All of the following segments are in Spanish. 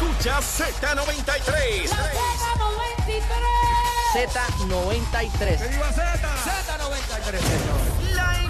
Escuchas Z93. Z93. Z93, señor. La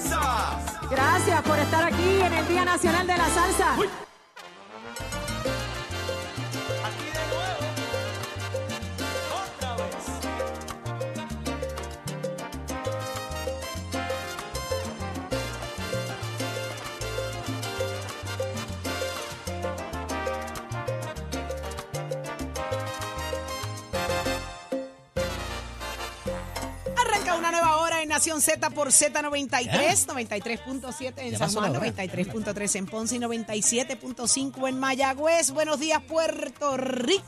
Gracias por estar aquí en el Día Nacional de la Salsa. Arranca una nueva hora en Nación Z por Z93, 93.7 en Ya San Juan, la hora. 93.3 en Ponce y 97.5 en Mayagüez. Buenos días, Puerto Rico.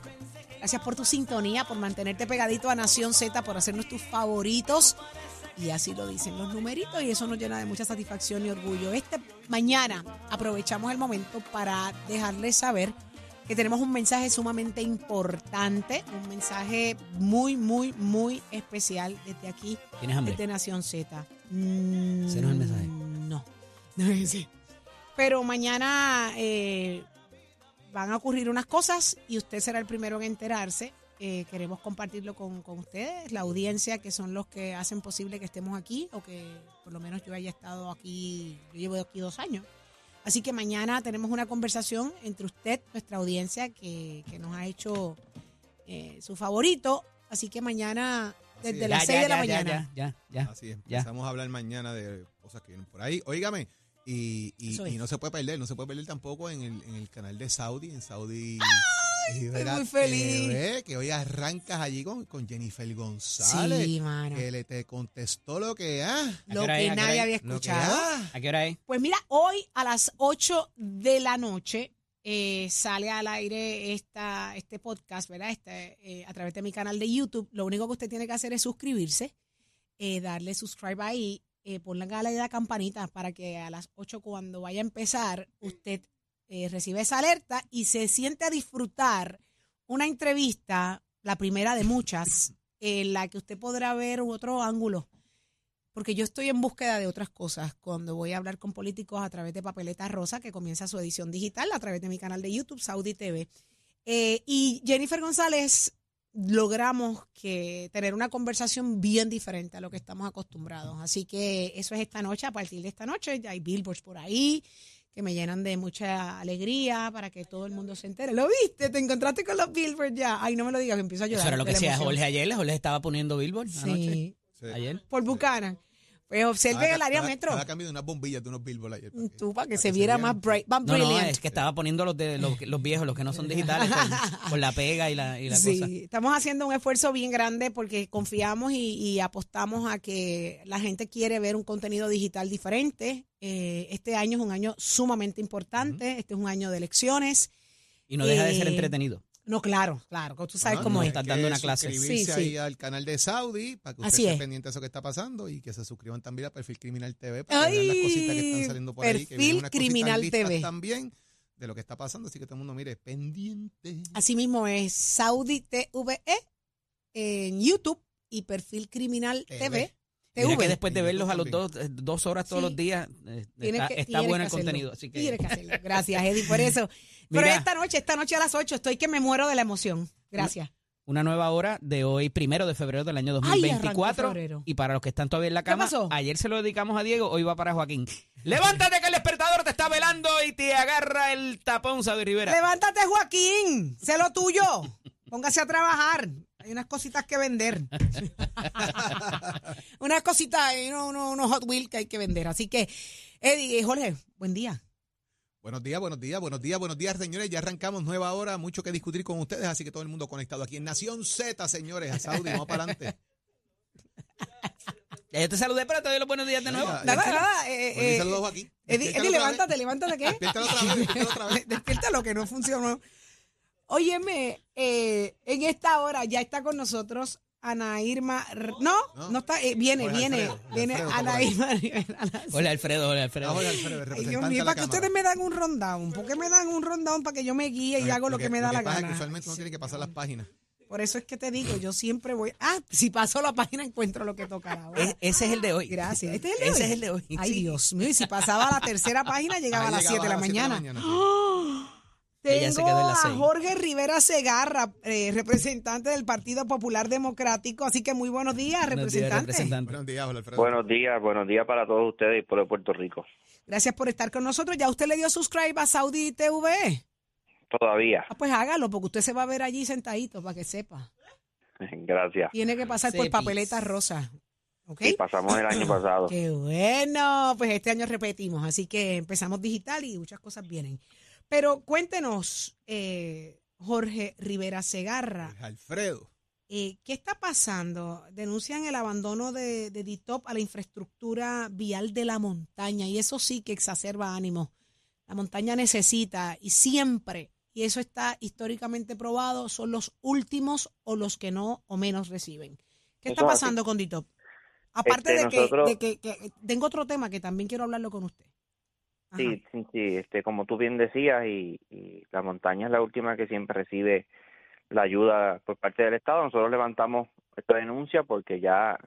Gracias por tu sintonía, por mantenerte pegadito a Nación Z, por hacernos tus favoritos. Y así lo dicen los numeritos y eso nos llena de mucha satisfacción y orgullo. Este mañana aprovechamos el momento para dejarles saber que tenemos un mensaje sumamente importante, un mensaje muy, muy, muy especial desde aquí, ¿Tienes hambre? desde Nación Z. Mm, Ese no es el mensaje. No, no es ese. Pero mañana eh, van a ocurrir unas cosas y usted será el primero en enterarse. Eh, queremos compartirlo con, con ustedes, la audiencia, que son los que hacen posible que estemos aquí o que por lo menos yo haya estado aquí, yo llevo aquí dos años. Así que mañana tenemos una conversación entre usted, nuestra audiencia, que, que nos ha hecho eh, su favorito. Así que mañana, desde es. las Ya, 6 ya, de la ya, mañana. Ya, ya, ya. Así es, Ya. empezamos a hablar mañana de cosas que vienen por ahí. Óigame, y, y, y no se puede perder, no se puede perder tampoco en el, en el canal de Saudi, en Saudi. Y estoy verá muy feliz. TV, que hoy arrancas allí con, con Jennifer González. Sí, mano. Que le te contestó lo que ah, Lo que nadie había que escuchado. ah. ¿A qué hora es? Pues mira, hoy a las 8 de la noche eh, sale al aire esta, este podcast, ¿verdad? Este, eh, a través de mi canal de YouTube. Lo único que usted tiene que hacer es suscribirse, eh, darle subscribe ahí, eh, ponle a la campanita para que a las 8 cuando vaya a empezar, usted eh, reciba esa alerta y se siente a disfrutar una entrevista, la primera de muchas, en la que usted podrá ver otro ángulo porque yo estoy en búsqueda de otras cosas cuando voy a hablar con políticos a través de Papeleta Rosa, que comienza su edición digital a través de mi canal de YouTube, Saudi TV. Eh, y Jennifer González logramos que tener una conversación bien diferente a lo que estamos acostumbrados. Así que eso es esta noche, a partir de esta noche ya hay billboards por ahí que me llenan de mucha alegría para que todo el mundo se entere. ¿Lo viste? ¿Te encontraste con los billboards ya? Ay, no me lo digas, que empiezo a llorar. Eso era lo que emoción. Jorge ayer. Jorge estaba poniendo Billboard anoche. Sí, Sí. Ayer. por Buchanan. Pues observe el área metro. estaba cambiando unas bombillas de unos billboards ayer. para Tú, para que se viera más, bright, más No, no, es que estaba poniendo los, de, los, los viejos, los que no son digitales, con, con la pega y la, y la sí, cosa. estamos haciendo un esfuerzo bien grande porque confiamos y, y apostamos a que la gente quiere ver un contenido digital diferente. Eh, este año es un año sumamente importante, este es un año de elecciones. Y no deja de ser Eh, entretenido. No, claro, claro, tú sabes No, cómo no, es. Estás dando una clase. Suscribirse Sí, sí. ahí al canal de Saudi para que usted Así esté es. pendiente de eso que está pasando y que se suscriban también a Perfil Criminal TV para que vean las Ay, cositas que están saliendo por ahí. Perfil unas cositas Criminal TV. también de lo que está pasando, así que todo el mundo mire, pendiente. Así mismo es Saudi TVE en YouTube y Perfil Criminal TV. TV. Mira que TV. después de verlos a los dos, eh, dos horas todos Sí. los días, eh, está, que- está tienes bueno el hacerlo. contenido. Así que Tienes que hacerlo. Gracias, Eddie, por eso. Pero esta noche, esta noche a las 8, estoy que me muero de la emoción. Gracias. una nueva hora de hoy, primero de febrero del año Ay, 2024. arrancó febrero. y para los que están todavía en la ¿Qué cama, ayer se lo dedicamos a Diego, hoy va para Joaquín. Levántate que el despertador te está velando y te agarra el tapón, Sabi Rivera. Levántate, Joaquín. Sé lo tuyo. Póngase a trabajar. Hay unas cositas que vender. unas cositas, unos, Hot Wheels que hay que vender. Así que, Eddie, eh, Jorge, buen día. Buenos días, buenos días, buenos días, buenos días, señores. Ya arrancamos nueva hora, mucho que discutir con ustedes, así que todo el mundo conectado aquí en Nación Z, señores, a Saudi, vamos para adelante. Ya yo te saludé, pero te doy los buenos días de nuevo. Nada, Tranquilo. nada. eh, eh. Eddie, Despiértalo Eddie, levántate, levántate, ¿qué? Despiértalo otra vez, despiértalo otra vez. Despierta lo que no funcionó. Óyeme, eh, en esta hora ya está con nosotros Ana Irma. No, no, No. está. eh, viene, Jorge viene, Alfredo, viene Alfredo Ana. Irma Rivera. Hola, Alfredo, hola, Alfredo. Ahora, Alfredo, el Ay, Dios representante mío, de la para que Cámara. ustedes me dan un rundown. ¿Por qué me dan un rundown para que yo me guíe y hago lo que, me da lo la pasa es gana? que usualmente uno tiene que pasar las páginas. Por eso es que te digo, yo siempre voy. Ah, si paso la página encuentro lo que tocará ahora. E- ese es el de hoy. Gracias. ¿Este es el de Ese hoy? es el de hoy. Ay, sí. Dios mío, y si pasaba a la tercera página llegaba Ahí a las llegaba 7 de la a las siete mañana. Se Tengo quedó en las a. Jorge Rivera Segarra, eh, representante del Partido Popular Democrático. Así que muy buenos días, Buenos días, representante. Buenos días, Jorge Alfredo. Buenos días, buenos días para todos ustedes y por el Puerto Rico. Gracias por estar con nosotros. ¿Ya usted le dio subscribe a Saudi TV? Todavía. Ah, pues hágalo, porque usted se va a ver allí sentadito, para que sepa. Gracias. Tiene que pasar por papeletas rosas. ¿Ok? Y pasamos el año pasado. Qué bueno, pues este año repetimos, así que empezamos digital y muchas cosas vienen. Pero cuéntenos, eh, Jorge Rivera Segarra, Jorge Alfredo. eh, ¿qué está pasando? Denuncian el abandono de, de DITOP a la infraestructura vial de la montaña y eso sí que exacerba ánimos. La montaña necesita y siempre, y eso está históricamente probado, son los últimos o los que no o menos reciben. ¿Qué está así. pasando con DITOP? Aparte Este, de, que, nosotros- de que- que- tengo otro tema que también quiero hablarlo con usted. Sí, sí, sí, este, como tú bien decías, y, y la montaña es la última que siempre recibe la ayuda por parte del Estado. Nosotros levantamos esta denuncia porque ya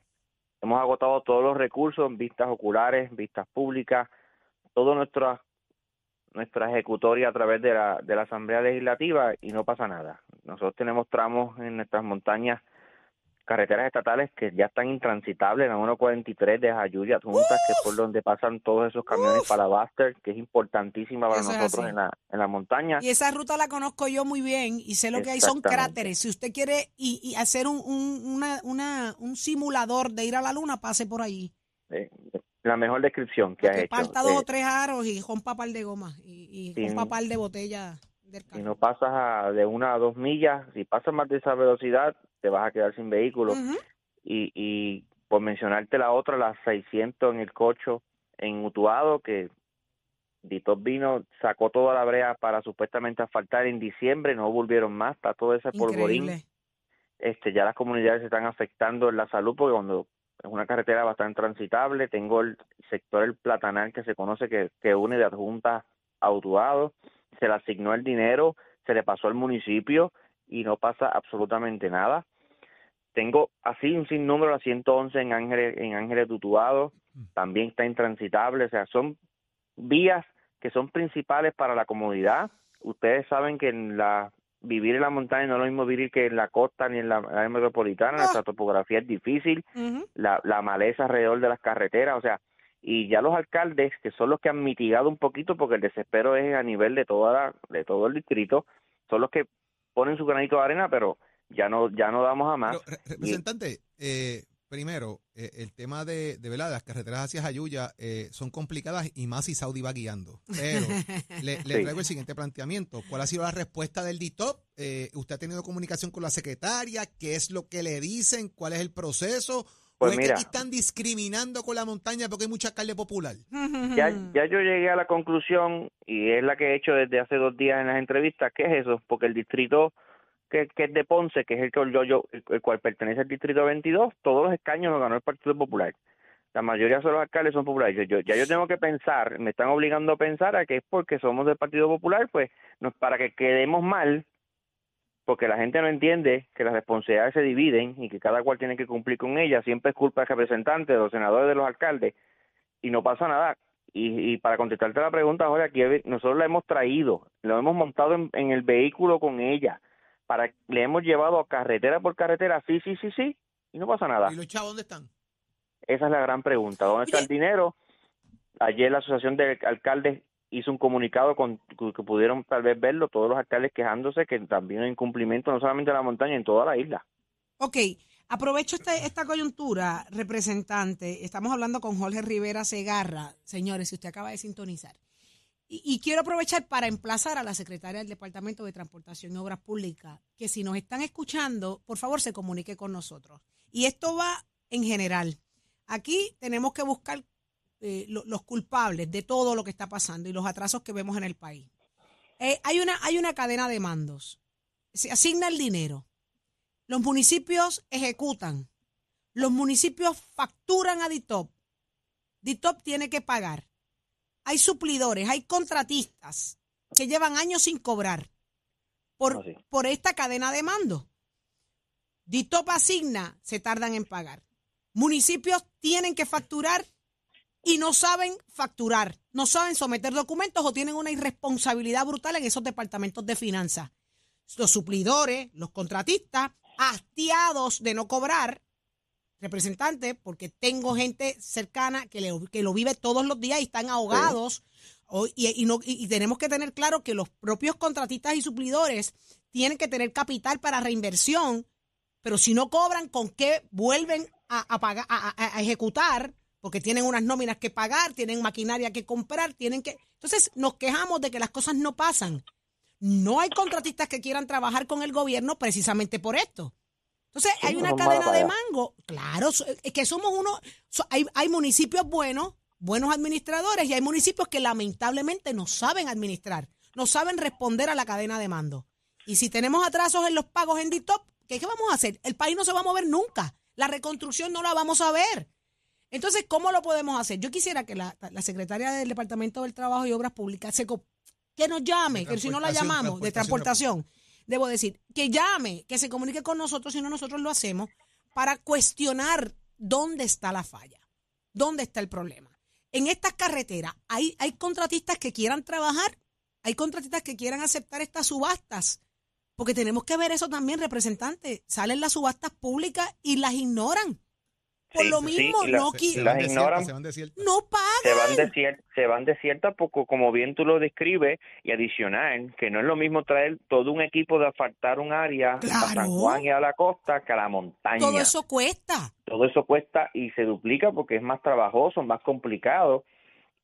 hemos agotado todos los recursos, vistas oculares, vistas públicas, todo nuestra nuestra ejecutoria a través de la, de la Asamblea Legislativa y no pasa nada. Nosotros tenemos tramos en nuestras montañas, carreteras estatales que ya están intransitables, la 143 de Jayuya, Juntas, que es por donde pasan todos esos camiones Uf. para Buster, que es importantísima para Eso nosotros en la, en la montaña. Y esa ruta la conozco yo muy bien y sé lo que hay son cráteres. Si usted quiere y, y hacer un, un, una, una, un simulador de ir a la luna, pase por ahí. Eh, la mejor descripción que has Que hecho. parta dos Eh, o tres aros y rompa par de goma y, par de botella del si no pasas a- de una a dos millas, si pasas más de esa velocidad, te vas a quedar sin vehículo. Y, y por mencionarte la otra, las 600 en el cocho en Utuado, que Dito vino, sacó toda la brea para supuestamente asfaltar en diciembre, no volvieron más, está todo ese polvorín. Increíble. Este, ya las comunidades se están afectando en la salud porque cuando es una carretera bastante transitable, tengo el sector El Platanal que se conoce que, que une de adjunta a Utuado, se le asignó el dinero, se le pasó al municipio y no pasa absolutamente nada. Tengo así un sinnúmero, la 111 en Ángeles, en Ángeles de Utuado, también está intransitable, o sea, son vías que son principales para la comunidad. Ustedes saben que en la vivir en la montaña no es lo mismo vivir que en la costa ni en la área metropolitana, nuestra topografía es difícil, la, la maleza alrededor de las carreteras, o sea, y ya los alcaldes, que son los que han mitigado un poquito, porque el desespero es a nivel de toda la- de todo el distrito, son los que ponen su granito de arena, pero ya no ya no damos a más. Pero, representante, eh, primero, eh, el tema de, de ¿verdad? las carreteras hacia Jayuya eh, son complicadas y más si Saudi va guiando. Pero le, le Sí. traigo el siguiente planteamiento. ¿Cuál ha sido la respuesta del DITOP? Eh, ¿Usted ha tenido comunicación con la secretaria? ¿Qué es lo que le dicen? ¿Cuál es el proceso? Pues ¿O es que mira. aquí están discriminando con la montaña porque hay mucha carne popular? Ya, ya yo llegué a la conclusión, y es la que he hecho desde hace dos días en las entrevistas, que es eso, porque el distrito que, que es de Ponce, que es el que el, cual pertenece al distrito 22, todos los escaños los ganó el Partido Popular. La mayoría de los alcaldes son populares. Yo, ya yo tengo que pensar, me están obligando a pensar a que es porque somos del Partido Popular, pues para que quedemos mal, porque la gente no entiende que las responsabilidades se dividen y que cada cual tiene que cumplir con ellas, siempre es culpa del representante, de los senadores, de los alcaldes, y no pasa nada. Y, para contestarte la pregunta, Jorge, aquí nosotros la hemos traído, lo hemos montado en el vehículo con ella, para le hemos llevado a carretera por carretera, sí, sí, sí, sí, y no pasa nada. ¿Y los chavos dónde están? Esa es la gran pregunta. ¿Dónde está el dinero? Ayer la Asociación de Alcaldes hizo un comunicado con que pudieron tal vez verlo, todos los alcaldes quejándose que también hay incumplimiento no solamente en la montaña, en toda la isla. Ok, aprovecho esta, esta coyuntura, representante. Estamos hablando con Jorge Rivera Segarra, señores, si usted acaba de sintonizar. Y, quiero aprovechar para emplazar a la secretaria del Departamento de Transportación y Obras Públicas, que si nos están escuchando, por favor se comunique con nosotros. Y esto va en general. Aquí tenemos que buscar eh, lo- los culpables de todo lo que está pasando y los atrasos que vemos en el país. Eh, hay, una, hay una cadena de mandos se asigna el dinero. Los municipios ejecutan. Los municipios facturan a DITOP. DITOP tiene que pagar. Hay suplidores, hay contratistas que llevan años sin cobrar por, Así. por esta cadena de mando. DITOP asigna, se tardan en pagar. Municipios tienen que facturar y no saben facturar, no saben someter documentos o tienen una irresponsabilidad brutal en esos departamentos de finanzas. Los suplidores, los contratistas, hastiados de no cobrar, representantes, porque tengo gente cercana que, le- que lo vive todos los días y están ahogados. Y, y no, y- y tenemos que tener claro que los propios contratistas y suplidores tienen que tener capital para reinversión, pero si no cobran, ¿con qué vuelven a, a pagar, a ejecutar? Porque tienen unas nóminas que pagar, tienen maquinaria que comprar, tienen que... Entonces nos quejamos de que las cosas no pasan. No hay contratistas que quieran trabajar con el gobierno precisamente por esto. Entonces Sí, hay una cadena de mango. Claro, es que somos uno... so- hay, hay municipios buenos, buenos administradores, y hay municipios que lamentablemente no saben administrar, no saben responder a la cadena de mando. Y si tenemos atrasos en los pagos en DITOP, ¿qué, ¿qué vamos a hacer? El país no se va a mover nunca. La reconstrucción no la vamos a ver. Entonces, ¿cómo lo podemos hacer? Yo quisiera que la, la secretaria del Departamento del Trabajo y Obras Públicas se que nos llame, que si no la transportación, llamamos, de transportación. Debo decir, que llame, que se comunique con nosotros, si no nosotros lo hacemos, para cuestionar dónde está la falla, dónde está el problema. En estas carreteras, ¿hay, hay contratistas que quieran trabajar, hay contratistas que quieran aceptar estas subastas, porque tenemos que ver eso también, representantes. Salen las subastas públicas y las ignoran. Por Sí, lo mismo, no, Se, qui- se las van desiertas, ignoran. se van desiertas. no se pagan. van desiertas, se van desiertas porque como bien tú lo describes y adicional, que no es lo mismo traer todo un equipo de asfaltar un área a. San Juan y a la costa que a la montaña. Todo eso cuesta. Todo eso cuesta y se duplica porque es más trabajoso, más complicado.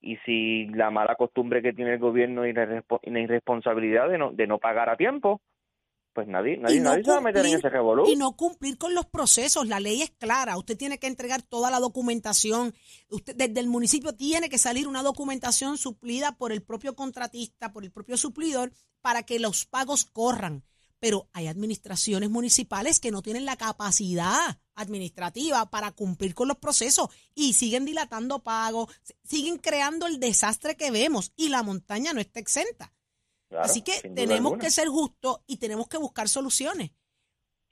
Y si la mala costumbre que tiene el gobierno y la, irrespo- y la irresponsabilidad de no, de no pagar a tiempo, pues nadie, nadie, no nadie se va a meter en ese revolú. Y no cumplir con los procesos. La ley es clara. Usted tiene que entregar toda la documentación. Usted, desde el municipio tiene que salir una documentación suplida por el propio contratista, por el propio suplidor, para que los pagos corran. Pero hay administraciones municipales que no tienen la capacidad administrativa para cumplir con los procesos y siguen dilatando pagos, siguen creando el desastre que vemos y la montaña no está exenta. Claro, Así que tenemos alguna. que ser justos y tenemos que buscar soluciones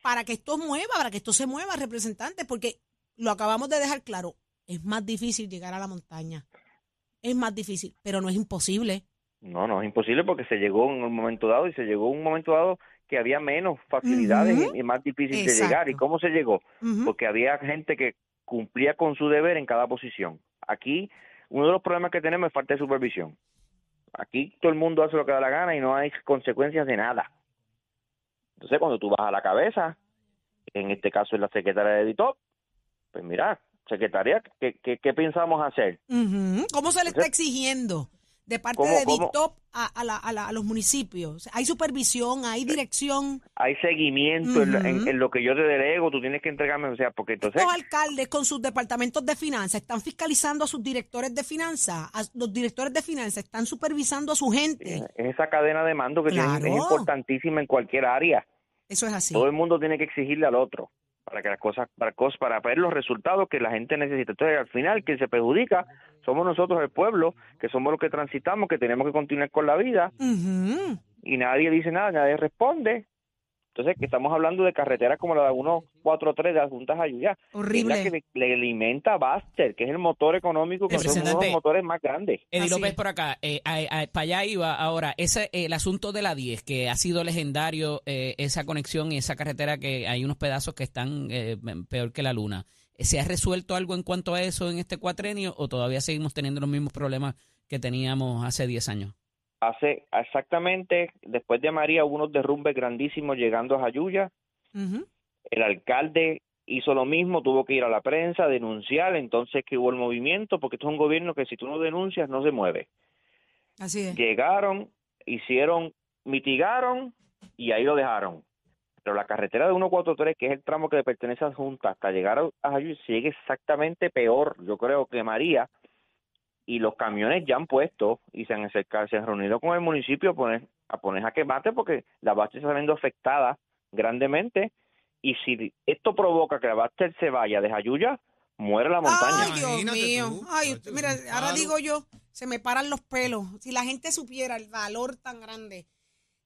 para que esto mueva, para que esto se mueva, representantes, porque lo acabamos de dejar claro, es más difícil llegar a la montaña. Es más difícil, pero no es imposible. No, no, es imposible porque se llegó en un momento dado y se llegó en un momento dado que había menos facilidades y, y más difícil de llegar. ¿Y cómo se llegó? Porque había gente que cumplía con su deber en cada posición. Aquí, uno de los problemas que tenemos es falta de supervisión. Aquí todo el mundo hace lo que da la gana y no hay consecuencias de nada. Entonces, cuando tú vas a la cabeza, en este caso es la secretaria de Editop, pues mira, secretaria, ¿qué, qué, qué pensamos hacer? ¿Cómo se le está exigiendo de parte ¿Cómo- de? DITOP a, a la- a la- a los municipios? ¿Hay supervisión, hay dirección? hay seguimiento en, en- lo que yo te delego, tú tienes que entregarme, o sea, porque entonces Estos alcaldes con sus departamentos de finanzas están fiscalizando a sus directores de finanzas, los directores de finanzas están supervisando a su gente. es esa cadena de mando que tiene- Claro. es importantísima en cualquier área. Eso es así. Todo el mundo tiene que exigirle al otro para que las cosas, para para ver los resultados que la gente necesita. Entonces, al final, quien se perjudica somos nosotros, el pueblo, que somos los que transitamos, que tenemos que continuar con la vida y nadie dice nada, nadie responde. Entonces, que estamos hablando de carreteras como la de 143 de las Juntas es Horrible. la que le, le alimenta a Baster, que es el motor económico, que son uno de los motores más grandes. Eddie Así López es. por acá, eh, a- a- para allá iba ahora, ese, eh, el asunto de la 10, que ha sido legendario, eh, esa conexión y esa carretera que hay unos pedazos que están eh, peor que la luna. ¿Se ha resuelto algo en cuanto a eso en este cuatrenio o todavía seguimos teniendo los mismos problemas que teníamos hace 10 años? Hace exactamente, después de María, hubo unos derrumbes grandísimos llegando a Jayuya. El alcalde hizo lo mismo, tuvo que ir a la prensa, denunciar, entonces que hubo el movimiento, porque esto es un gobierno que si tú no denuncias no se mueve. Así es. Llegaron, hicieron, mitigaron y ahí lo dejaron. Pero la carretera de 143, que es el tramo que le pertenece a la Junta, hasta llegar a a Jayuya, sigue exactamente peor, yo creo, que María. Y los camiones ya han puesto y se han acercado, se han reunido con el municipio a poner a poner a que bate porque la base está siendo afectada grandemente y si esto provoca que la base se vaya de Jayuya, muere la montaña. Ay, Dios Imagínate mío. tú, Ay, mira, ahora digo yo, se me paran los pelos. Si la gente supiera el valor tan grande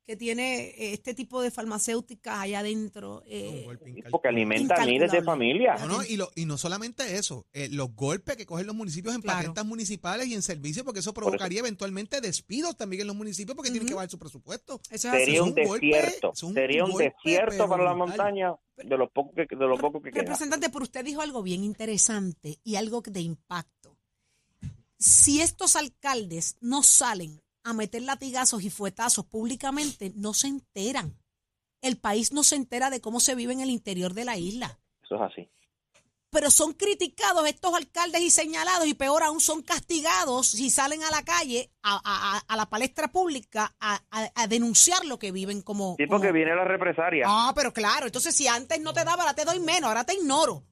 que tiene eh, este tipo de farmacéuticas allá adentro. eh, Un golpe incalculable. porque alimenta a miles de familias. No, no, y, lo- y no solamente eso, eh, los golpes que cogen los municipios en Claro. patentas municipales y en servicios, porque eso provocaría eventualmente despidos también en los municipios porque tienen que bajar su presupuesto. eso es. Sería un golpe, desierto, un sería un golpe, desierto para la montaña de lo poco que de lo poco que queda. Representante, pero usted dijo algo bien interesante y algo de impacto. Si estos alcaldes no salen a meter latigazos y fuetazos públicamente, no se enteran. El país no se entera de cómo se vive en el interior de la isla. Eso es así. Pero son criticados estos alcaldes y señalados y peor aún son castigados si salen a la calle, a, a- a- la palestra pública, a, a- a denunciar lo que viven como... Sí, porque como- viene la represalia. Ah, pero claro, entonces si antes no te daba, ahora te doy menos, ahora te ignoro.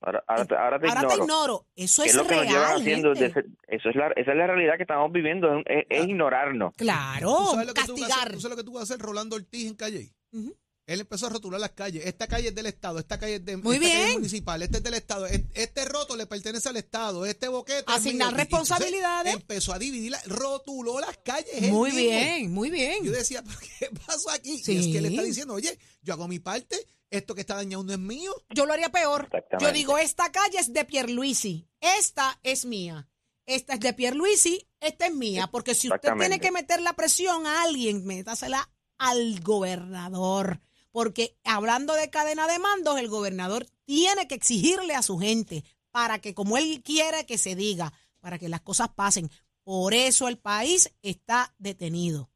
Ahora, ahora te, ahora te Ahora ignoro. te ignoro. Eso ¿Qué es, es lo que real, nos llevan haciendo? desde- eso es la, esa es la realidad que estamos viviendo, es, es- ignorarnos. Claro, ¿Tú sabes lo que tú vas a hacer? castigar. ¿Tú sabes lo que tú vas a hacer Rolando Ortiz en Calle? Ujú. Él empezó a rotular las calles. Esta calle es del Estado, esta calle es de, Muy esta calle es municipal, este es del Estado, es- este roto le pertenece al Estado, este boquete. Asignar mío. Y- y entonces responsabilidades. Empezó a dividir, la- rotuló las calles. Muy mismo. bien, muy bien. Yo decía, ¿pero qué pasó aquí? Sí. Y es que él está diciendo, oye, yo hago mi parte, esto que está dañado no es mío. Yo lo haría peor. Yo digo, esta calle es de Pierluisi, esta es mía. Esta es de Pierluisi, esta es mía. Porque si usted tiene que meter la presión a alguien, métasela al gobernador. Porque hablando de cadena de mandos, el gobernador tiene que exigirle a su gente para que, como él quiere que se diga, para que las cosas pasen. Por eso el país está detenido.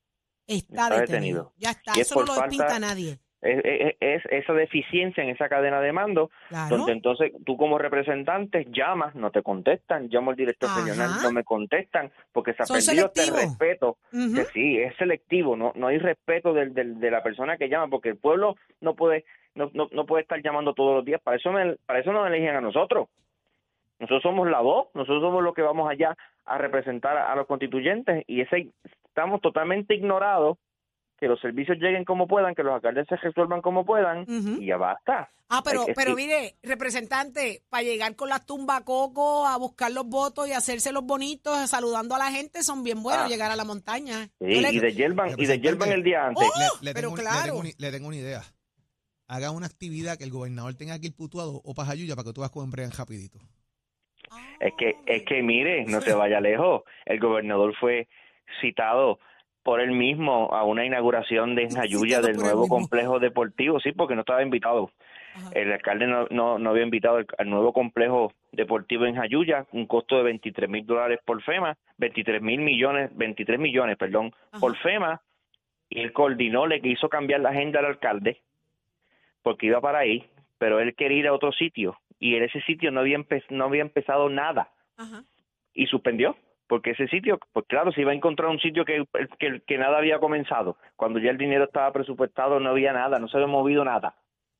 Está, Está detenido. detenido. Ya está. Y es Eso no lo falta- despinta nadie. Es, es- es esa deficiencia en esa cadena de mando, Claro. donde entonces tú como representante llamas, no te contestan, llamo al director Ajá. regional, no me contestan, porque se ha perdido este respeto. Que sí, es selectivo, no no hay respeto del, del- de la persona que llama, porque el pueblo no puede no, no, no puede estar llamando todos los días, para eso me- para eso nos eligen a nosotros. Nosotros somos la voz, nosotros somos los que vamos allá a representar a, a los constituyentes y ese estamos totalmente ignorados que los servicios lleguen como puedan, que los alcaldes se resuelvan como puedan y ya basta. Ah, pero, que- pero sí. mire, representante, para llegar con las tumbacocos a buscar los votos y hacerse los bonitos, saludando a la gente, son bien buenos Ah. llegar a la montaña. Sí, le- y de Yelvan, y de el día antes. ¡Oh! Le, le pero tengo, le claro. tengo le tengo una idea. Haga una actividad que el gobernador tenga que ir putuado o pajayuya para que tú vas con Brian rapidito. Es que, es que mire, no se vaya lejos. El gobernador fue citado por él mismo a una inauguración de Citado del nuevo complejo deportivo, sí, porque no estaba invitado. Ajá. El alcalde no, no, no había invitado al, al nuevo complejo deportivo en Jayuya, un costo de 23 mil dólares por FEMA, 23 mil millones, 23 millones, perdón, Ajá. por FEMA, y él coordinó, le quiso cambiar la agenda al alcalde, porque iba para ahí, pero él quería ir a otro sitio, y en ese sitio no había, empe- no había empezado nada Ajá. y suspendió porque ese sitio, pues claro, se iba a encontrar un sitio que, que, que nada había comenzado. Cuando ya el dinero estaba presupuestado no había nada, no se había movido nada.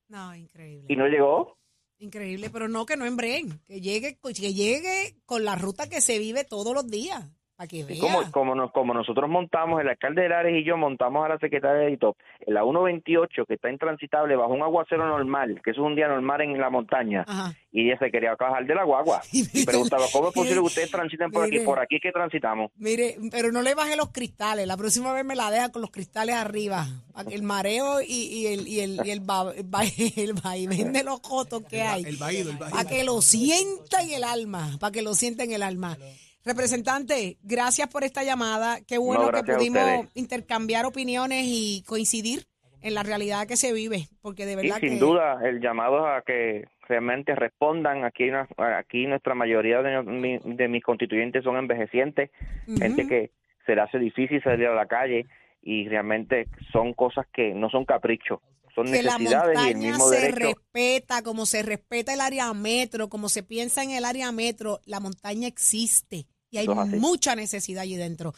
No, increíble. Y no llegó. Increíble, pero no que no embreen, que llegue, que llegue con la ruta que se vive todos los días, Y como, como, nos- como nosotros montamos, el alcalde de Lares y yo montamos a la secretaria de ITOP en la 128, que está intransitable bajo un aguacero normal, que eso es un día normal en la montaña, Ajá. y ella se quería bajar de la guagua. Y preguntaba, ¿cómo es posible que ustedes transiten por aquí? Por aquí que transitamos. Mire, pero no le baje los cristales. La próxima vez me la deja con los cristales arriba. Para que el mareo y, y el, y el, y el, va- el vaivén de los cotos que El hay. el el. Para que lo sienta en el alma. Para que lo sienta en el alma. Representante, gracias por esta llamada. Qué bueno que pudimos intercambiar opiniones y coincidir en la realidad que se vive. Porque de Y verdad sin que. duda, el llamado a que realmente respondan. Aquí, aquí nuestra mayoría de, mi- de mis constituyentes son envejecientes, gente que se le hace difícil salir a la calle y realmente son cosas que no son caprichos, son que la necesidades y el montaña mismo se derecho. respeta, como se respeta el área metro, como se piensa en el área metro, la montaña existe y hay mucha necesidad allí dentro.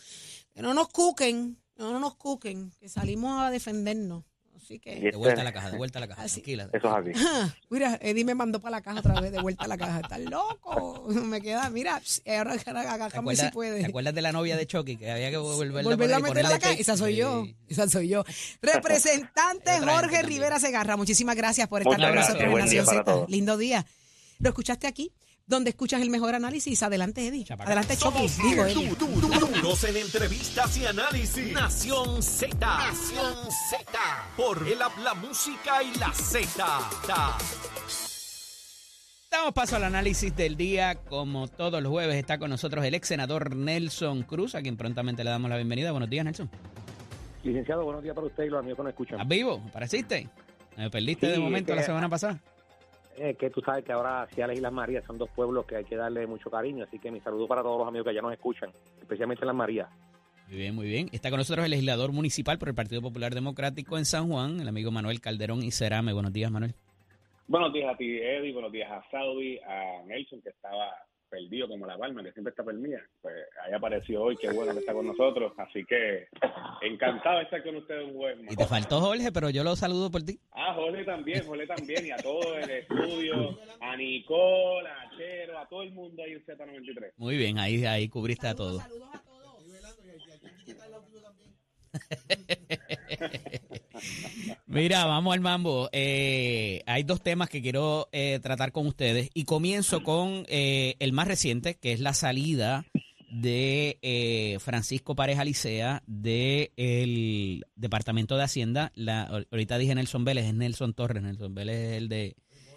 Que no nos cuquen, no nos cuquen, que salimos a defendernos. Así Y que, De vuelta a este- la caja, de vuelta a la caja. Así. Tranquila. Eso es así. mira, Eddie me mandó para la caja otra vez, de vuelta a la caja. Estás loco. Me queda, mira, pss, ahora ¿Te agájame si puede. ¿Te acuerdas de la novia de Chucky que había que volverla, Volverla a meter a la caja. Esa soy yo. Esa soy yo. Representante Jorge. Rivera Segarra, muchísimas gracias por estar Muchas con nosotros en Nación. Lindo día. Lo escuchaste aquí, donde escuchas el mejor análisis. Adelante, Eddie. Chapaca. Adelante, Chucky. Somos Digo, du- Eddie. du- du- duros en entrevistas y análisis. Nación Z. Nación Z. Por el app, la música y la Z. Damos paso al análisis del día. Como todos los jueves está con nosotros el ex senador Nelson Cruz, a quien prontamente le damos la bienvenida. Buenos días, Nelson. Licenciado, buenos días para usted y los amigos que nos escuchan. ¿Estás vivo? ¿Apareciste? ¿Me perdiste de momento la semana pasada? Eh, que tú sabes que ahora Ciales y Las Marías son dos pueblos que hay que darle mucho cariño, así que mi saludo para todos los amigos que allá nos escuchan, especialmente Las Marías. Muy bien, muy bien. Está con nosotros el legislador municipal por el Partido Popular Democrático en San Juan, el amigo Manuel Calderón y Cerame. Buenos días, Manuel. Buenos días a ti, Eddie. Buenos días a Saudi, a Nelson, que estaba perdido como la palma, que siempre está perdida. Pues ahí apareció hoy, qué bueno que está con nosotros. Así que encantado de estar con ustedes un jueves más. Y te faltó Jorge, pero yo lo saludo por ti. Ah, Jorge también, Jorge también, y a todo el estudio, a Nicole, a Chero, a todo el mundo ahí en Z93. Muy bien, ahí, ahí cubriste a todos. Mira, vamos al mambo. Eh, hay dos temas que quiero eh, tratar con ustedes y comienzo con eh, el más reciente, que es la salida de eh, Francisco Pareja Licea del Departamento de Hacienda. La, ahorita dije Nelson Vélez, es Nelson Torres, Nelson Vélez es el de,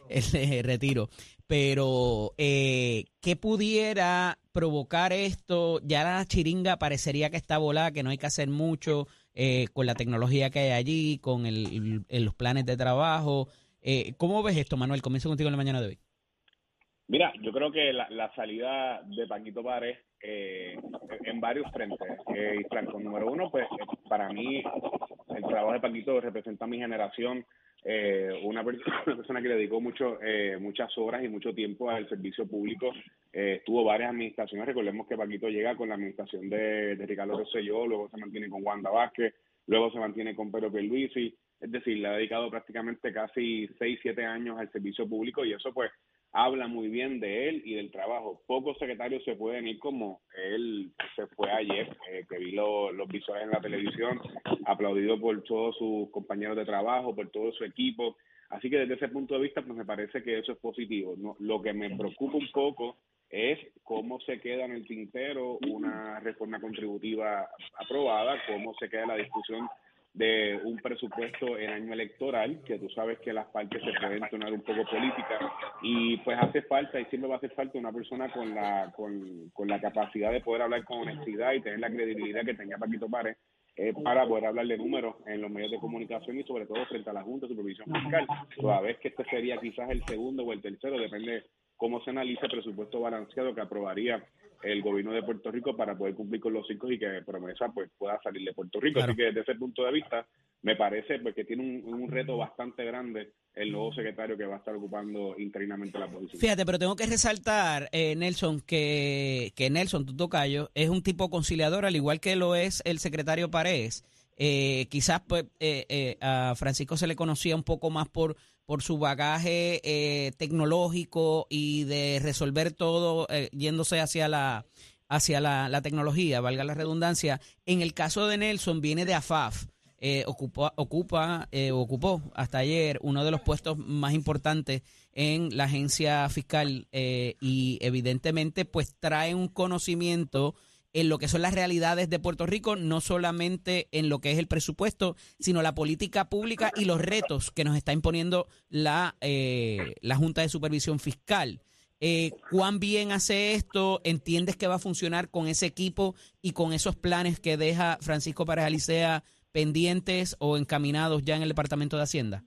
el de retiro. Pero, eh, ¿qué pudiera provocar esto? Ya la chiringa parecería que está volada, que no hay que hacer mucho eh, con la tecnología que hay allí, con el, los planes de trabajo. Eh, ¿Cómo ves esto, Manuel? Comienzo contigo en la mañana de hoy. Mira, yo creo que la, la salida de Paquito Párez eh, en varios frentes. Eh, y Franco, número uno, pues para mí el trabajo de Paquito representa a mi generación, eh, una, per- una persona que dedicó mucho, eh, muchas horas y mucho tiempo al servicio público. Eh, tuvo varias administraciones. Recordemos que Paquito llega con la administración de, de Ricardo Rosselló, luego se mantiene con Wanda Vázquez, luego se mantiene con Pedro Pierluisi. Es decir, le ha dedicado prácticamente casi 6, 7 años al servicio público y eso pues habla muy bien de él y del trabajo. Pocos secretarios se pueden ir como él se fue ayer, eh, que vi lo- los visuales en la televisión, aplaudido por todos sus compañeros de trabajo, por todo su equipo. Así que desde ese punto de vista, pues me parece que eso es positivo. Lo que me preocupa un poco es cómo se queda en el tintero una reforma contributiva aprobada, cómo se queda la discusión de un presupuesto en año electoral, que tú sabes que las partes se pueden tornar un poco políticas y pues hace falta y siempre va a hacer falta una persona con la con, con la capacidad de poder hablar con honestidad y tener la credibilidad que tenía Paquito Párez eh, para poder hablar de números en los medios de comunicación y sobre todo frente a la Junta de Supervisión Fiscal, toda vez que este sería quizás el segundo o el tercero, depende cómo se analice el presupuesto balanceado que aprobaría el gobierno de Puerto Rico para poder cumplir con los cinco y que promesa pues pueda salir de Puerto Rico. Claro. Así que desde ese punto de vista me parece pues que tiene un, un reto bastante grande el nuevo secretario que va a estar ocupando interinamente la posición. Fíjate, pero tengo que resaltar, eh, Nelson, que, que Nelson, tu tocayo, es un tipo conciliador, al igual que lo es el secretario Paredes. Eh, quizás pues, eh, eh, a Francisco se le conocía un poco más por, por su bagaje eh, tecnológico y de resolver todo eh, yéndose hacia la hacia la, la tecnología, valga la redundancia. En el caso de Nelson, viene de AFAF. Eh, ocupa, ocupa ocupó hasta ayer uno de los puestos más importantes en la agencia fiscal y evidentemente pues trae un conocimiento en lo que son las realidades de Puerto Rico, no solamente en lo que es el presupuesto, sino la política pública y los retos que nos está imponiendo la, eh, la Junta de Supervisión Fiscal. Eh, ¿Cuán bien hace esto? ¿Entiendes que va a funcionar con ese equipo y con esos planes que deja Francisco Pareja Licea pendientes o encaminados ya en el Departamento de Hacienda?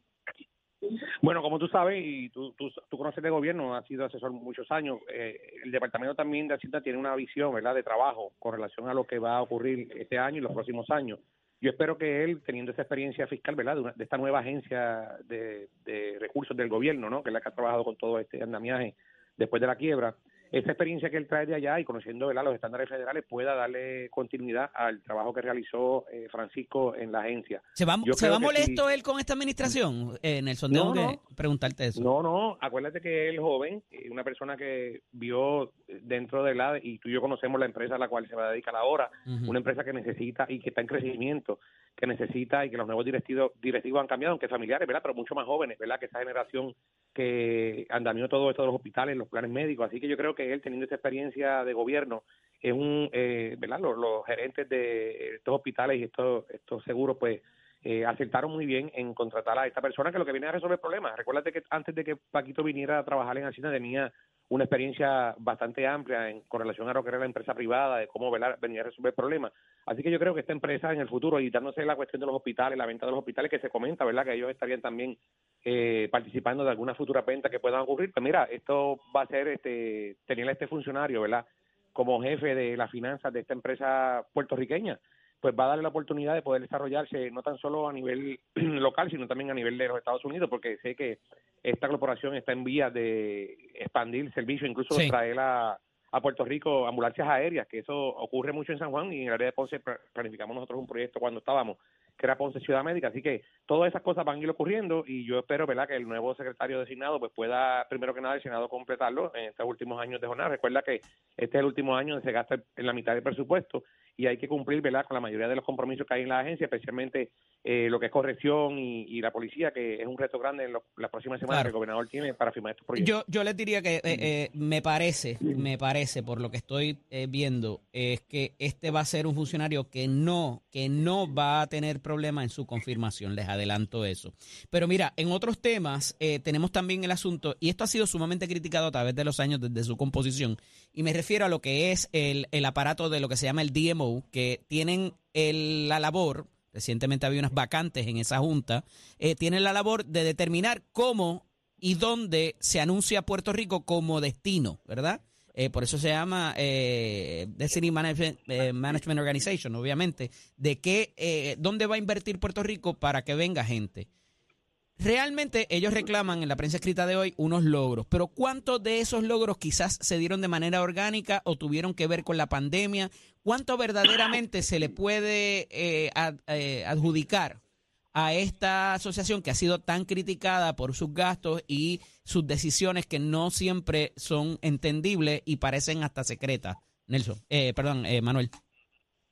Bueno, como tú sabes, y tú, tú, tú conoces de gobierno, has sido asesor muchos años, eh, el Departamento también de Hacienda tiene una visión, ¿verdad?, de trabajo con relación a lo que va a ocurrir este año y los próximos años. Yo espero que él, teniendo esa experiencia fiscal, ¿verdad?, de, una- de esta nueva agencia de, de recursos del gobierno, ¿no?, que es la que ha trabajado con todo este andamiaje después de la quiebra, esa experiencia que él trae de allá y conociendo ¿verdad? los estándares federales pueda darle continuidad al trabajo que realizó eh, Francisco en la agencia. ¿Se va, Yo ¿se va molesto él con esta administración, eh, Nelson? Tengo No, que preguntarte eso. No, no, acuérdate que él joven, eh, una persona que vio dentro de la, y tú y yo conocemos la empresa a la cual se va a dedicar ahora, Ujú. una empresa que necesita y que está en crecimiento, que necesita y que los nuevos directivos, directivos han cambiado, aunque familiares, ¿verdad? Pero mucho más jóvenes, ¿verdad? Que esa generación que andamió todo esto de los hospitales, los planes médicos. Así que yo creo que él, teniendo esta experiencia de gobierno, es un, eh, ¿verdad? Los, los gerentes de estos hospitales y estos, estos seguros, pues, eh, acertaron muy bien en contratar a esta persona que lo que viene a resolver problemas. Recuérdate que antes de que Paquito viniera a trabajar en Hacienda tenía una experiencia bastante amplia en, con relación a lo que era la empresa privada, de cómo ¿verdad? venía a resolver problemas. Así que yo creo que esta empresa en el futuro, y dándose la cuestión de los hospitales, la venta de los hospitales, que se comenta, ¿verdad? Que ellos estarían también eh, participando de alguna futura venta que puedan ocurrir. Pues mira, esto va a ser este tener a este funcionario, ¿verdad? Como jefe de las finanzas de esta empresa puertorriqueña pues va a darle la oportunidad de poder desarrollarse no tan solo a nivel local, sino también a nivel de los Estados Unidos, porque sé que esta corporación está en vías de expandir servicios, incluso Sí. traer a, a Puerto Rico ambulancias aéreas, que eso ocurre mucho en San Juan y en el área de Ponce pla- planificamos nosotros un proyecto cuando estábamos, que era Ponce Ciudad Médica, así que todas esas cosas van a ir ocurriendo y yo espero, ¿verdad?, que el nuevo secretario designado pues pueda, primero que nada, el Senado completarlo en estos últimos años de jornada. Recuerda que este es el último año donde se gasta en la mitad del presupuesto y hay que cumplir, ¿verdad?, con la mayoría de los compromisos que hay en la agencia, especialmente eh, lo que es corrección y, y la policía, que es un reto grande en las próximas semanas Claro. que el gobernador tiene para firmar estos proyectos. Yo, yo les diría que eh, eh, me parece, me parece, por lo que estoy viendo, es que este va a ser un funcionario que no, que no va a tener problema en su confirmación, les adelanto eso. Pero mira, en otros temas eh, tenemos también el asunto, y esto ha sido sumamente criticado a través de los años desde su composición, y me refiero a lo que es el, el aparato de lo que se llama el DMO, que tienen el- la labor, recientemente había unas vacantes en esa junta, eh, tienen la labor de determinar cómo y dónde se anuncia Puerto Rico como destino, ¿verdad? Eh, por eso se llama eh, Destiny Management, eh, Management Organization, obviamente, de qué, eh, dónde va a invertir Puerto Rico para que venga gente. Realmente ellos reclaman en la prensa escrita de hoy unos logros, pero ¿cuántos de esos logros quizás se dieron de manera orgánica o tuvieron que ver con la pandemia? ¿Cuánto verdaderamente se le puede ad- adjudicar a esta asociación que ha sido tan criticada por sus gastos y sus decisiones que no siempre son entendibles y parecen hasta secretas? Nelson, eh, perdón, eh, Manuel.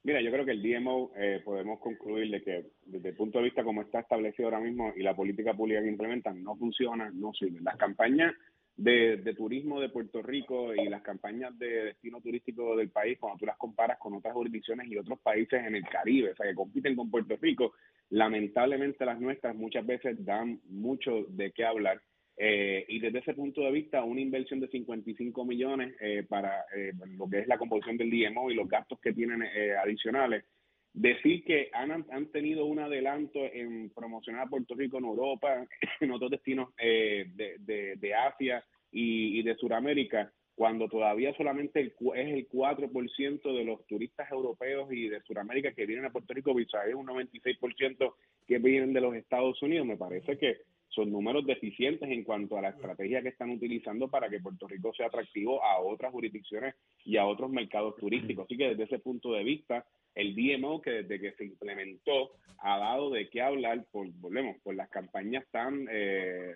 Mira, yo creo que el DMO eh, podemos concluir de que desde el punto de vista como está establecido ahora mismo y la política pública que implementan no funciona, no sirve. Las campañas de, de turismo de Puerto Rico y las campañas de destino turístico del país, cuando tú las comparas con otras jurisdicciones y otros países en el Caribe, o sea, que compiten con Puerto Rico, lamentablemente las nuestras muchas veces dan mucho de qué hablar. Eh, y desde ese punto de vista, una inversión de 55 millones eh, para eh, lo que es la composición del DMO y los gastos que tienen eh, adicionales, decir que han, han tenido un adelanto en promocionar a Puerto Rico en Europa, en otros destinos eh, de, de, de Asia y, y de Sudamérica, cuando todavía solamente el, es el 4% de los turistas europeos y de Sudamérica que vienen a Puerto Rico, visa es un 96% que vienen de los Estados Unidos, me parece que son números deficientes en cuanto a la estrategia que están utilizando para que Puerto Rico sea atractivo a otras jurisdicciones y a otros mercados turísticos. Así que desde ese punto de vista, el DMO que desde que se implementó ha dado de qué hablar por, volvemos, por las campañas tan eh,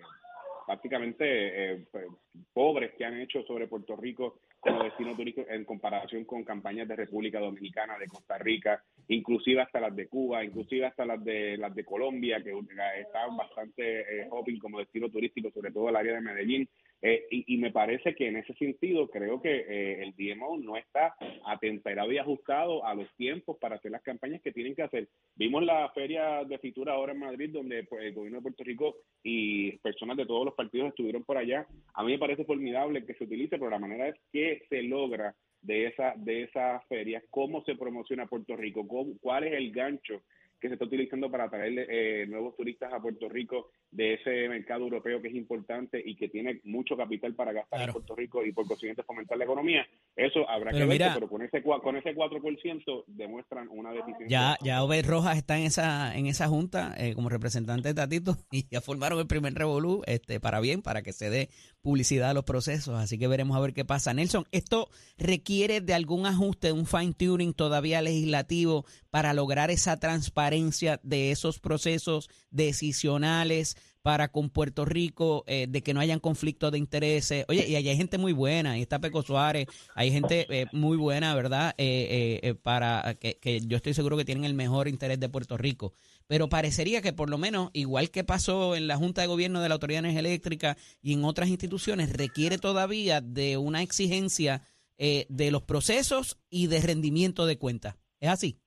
prácticamente eh, pues, pobres que han hecho sobre Puerto Rico como destino turístico en comparación con campañas de República Dominicana, de Costa Rica, inclusive hasta las de Cuba, inclusive hasta las de las de Colombia, que eh, estaban bastante eh, hopping como destino turístico, sobre todo el área de Medellín. Eh, y, y me parece que en ese sentido creo que eh, el DMO no está atemperado y ajustado a los tiempos para hacer las campañas que tienen que hacer. Vimos la feria de Fitura ahora en Madrid, donde pues, el gobierno de Puerto Rico y personas de todos los partidos estuvieron por allá. A mí me parece formidable que se utilice, pero la manera es que se logra de esa de esa feria, cómo se promociona Puerto Rico, cómo, cuál es el gancho que se está utilizando para traer eh, nuevos turistas a Puerto Rico de ese mercado europeo que es importante y que tiene mucho capital para gastar Claro. en Puerto Rico y por consiguiente fomentar la economía. Eso habrá Pero que ver, pero con ese con ese 4% demuestran una deficiencia. Ya, ya Obed Rojas está en esa, en esa junta eh, como representante de Tatito y ya formaron el primer revolú este, para bien, para que se dé publicidad a los procesos, así que veremos a ver qué pasa. Nelson, ¿esto requiere de algún ajuste, un fine tuning todavía legislativo para lograr esa transparencia de esos procesos decisionales para con Puerto Rico, eh, de que no hayan conflictos de intereses? Oye, y allá hay gente muy buena, ahí está Peco Suárez, hay gente eh, muy buena, ¿verdad? Eh, eh, para que, yo estoy seguro que tienen el mejor interés de Puerto Rico pero parecería que por lo menos, igual que pasó en la Junta de Gobierno de la Autoridad de Energía Eléctrica y en otras instituciones, requiere todavía de una exigencia de los procesos y de rendimiento de cuentas. ¿Es así?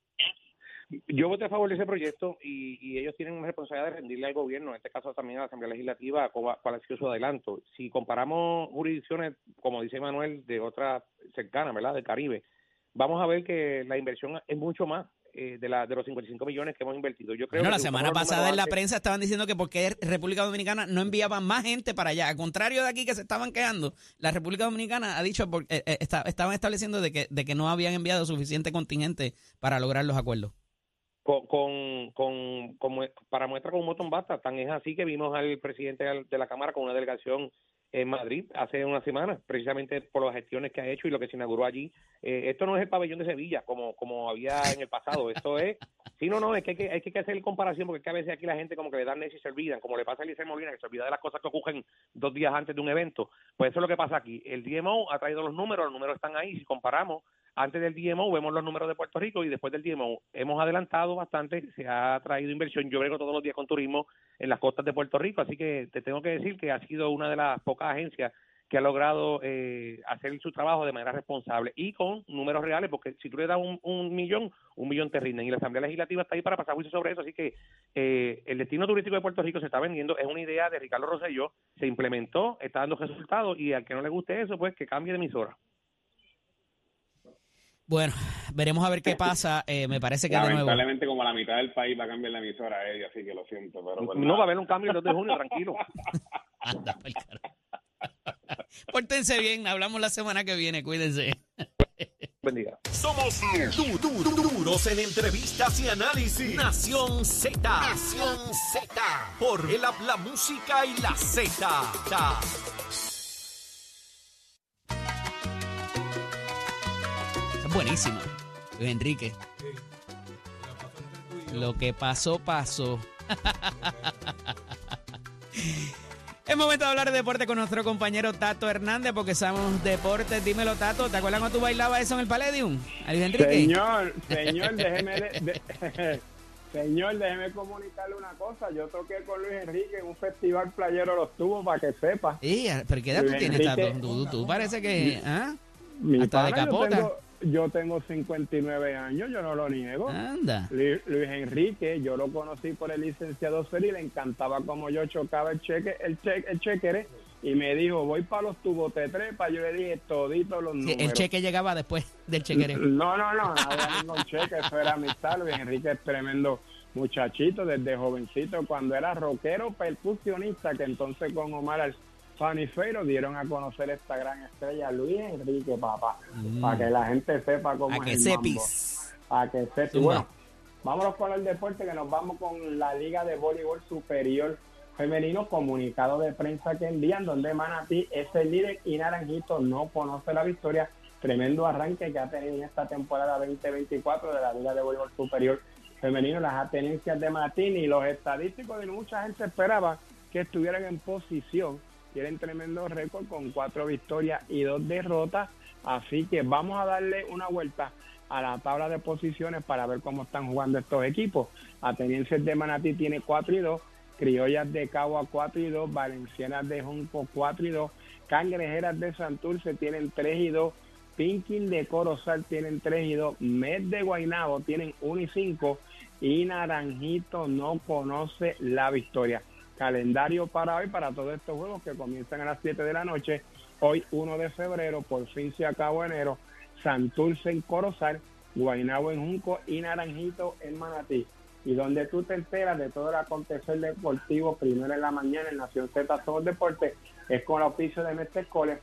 Yo voté a favor de ese proyecto y, y ellos tienen una responsabilidad de rendirle al gobierno, en este caso también a la Asamblea Legislativa, cuál ha sido su adelanto. Si comparamos jurisdicciones, como dice Manuel, de otras cercanas, ¿verdad?, del Caribe, vamos a ver que la inversión es mucho más eh, de, la, de los 55 millones que hemos invertido. Yo creo Bueno, la que semana pasada en la prensa estaban diciendo que porque República Dominicana no enviaban más gente para allá. Al contrario de aquí que se estaban quedando, la República Dominicana ha dicho, porque, eh, eh, está- estaban estableciendo de que, de que no habían enviado suficiente contingente para lograr los acuerdos. Con, con, con, con para muestra con un botón basta. Tan es así que vimos al presidente de la Cámara con una delegación en Madrid hace una semana, precisamente por las gestiones que ha hecho y lo que se inauguró allí. Eh, esto no es el pabellón de Sevilla, como, como había en el pasado. Esto es, sí, no, no, es que hay que, hay que hacer comparación porque es que a veces aquí la gente como que le dan necio y se olvidan, como le pasa a Eliezer Molina, que se olvida de las cosas que ocurren dos días antes de un evento. Pues eso es lo que pasa aquí. El DMO ha traído los números, los números están ahí. Si comparamos, antes del DMO vemos los números de Puerto Rico y después del DMO hemos adelantado bastante, se ha traído inversión. Yo vengo todos los días con turismo en las costas de Puerto Rico, así que te tengo que decir que ha sido una de las pocas agencias que ha logrado eh, hacer su trabajo de manera responsable y con números reales, porque si tú le das un, millón, un millón te rinden. Y la Asamblea Legislativa está ahí para pasar juicio sobre eso. Así que eh, el destino turístico de Puerto Rico se está vendiendo, es una idea de Ricardo Rosselló, se implementó, está dando resultados y al que no le guste eso, pues que cambie de emisora. Bueno, veremos a ver qué pasa. Eh, me parece que de nuevo. Lamentablemente, como la mitad del país va a cambiar la emisora a ella, así que lo siento. Pero pues, No va a haber un cambio el 2 de junio, tranquilo. Anda carajo. Pórtense bien, hablamos la semana que viene, cuídense. Buen día. Somos du- du- du- duros en entrevistas y análisis. Nación Z. Nación Z. Por el habla música y la Z. Es buenísimo. Luis Enrique. Lo que pasó, pasó. Es momento de hablar de deporte con nuestro compañero Tato Hernández, porque somos deportes. Dímelo, Tato. ¿Te acuerdas cuando tú bailabas eso en el Palladium? Señor, señor, déjeme, de- señor, déjeme comunicarle una cosa. Yo toqué con Luis Enrique en un festival playero los tubos para que sepa. Ey, ¿Pero qué edad tú Luis tienes, Enrique. Tato? Tú, tú parece que... ¿ah? Mi Hasta de yo capota. tengo, yo tengo 59 años, yo no lo niego. Anda. Luis, Luis Enrique, yo lo conocí por el licenciado Seri, le encantaba como yo chocaba el cheque, el cheque, el chequere, y me dijo, voy para los tubos, te trepa. Yo le dije, todito los números. el cheque llegaba después del chequere. No, no, no, no había ningún cheque, eso era amistad. Luis Enrique es tremendo muchachito desde jovencito, cuando era rockero percusionista, que entonces con Omar Fanifero dieron a conocer esta gran estrella, Luis Enrique, papá, para que la gente sepa cómo Mm. A que es el mambo. Para que. Zumba. Bueno, vámonos con el deporte, que nos vamos con la Liga de Voleibol Superior Femenino, comunicado de prensa que envían, donde Manatí es el líder y Naranjito no conoce la victoria. Tremendo arranque que ha tenido en esta temporada 2024 de la Liga de Voleibol Superior Femenino, las atenencias de Matín y los estadísticos de mucha gente esperaba que estuvieran en posición. Tienen tremendo récord con cuatro victorias y dos derrotas. Así que vamos a darle una vuelta a la tabla de posiciones para ver cómo están jugando estos equipos. Atenienses de Manatí tiene 4 y 2, Criollas de Cagua 4 y 2, Valencianas de Junco 4 y 2, Cangrejeras de Santurce tienen 3 y 2, Pinkin de Corozal tienen 3 y 2, Med de Guaynabo tienen 1 y 5 y Naranjito no conoce la victoria. Calendario para hoy, para todos estos juegos que comienzan a las 7 de la noche. Hoy 1 de febrero, por fin se acabó enero. Santurce en Corozal, Guaynabo en Junco y Naranjito en Manatí. Y donde tú te enteras de todo el acontecer deportivo primero en la mañana en Nación Z Somos Deportes es con el oficio de Mestre College.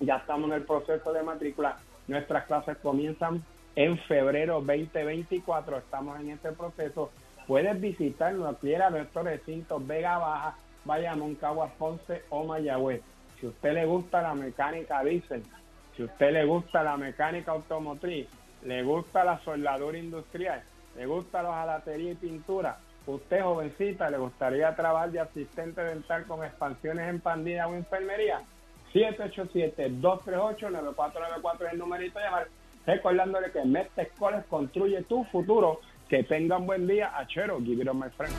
Ya estamos en el proceso de matrícula. Nuestras clases comienzan en febrero 2024. Estamos en este proceso. Puedes visitarnos aquí a nuestro recinto Vega Baja, Bayamón, Caguas, Ponce o Mayagüez. si a usted le gusta la mecánica diésel, si a usted le gusta la mecánica automotriz, le gusta la soldadura industrial, le gusta la jalatería y pintura, usted jovencita le gustaría trabajar de asistente dental con expansiones en pandilla o enfermería, 787-238-9494 es el numerito de llamar. Recordándole que Mestre College construye tu futuro. Que tengan buen día. Achero, give it on my friend.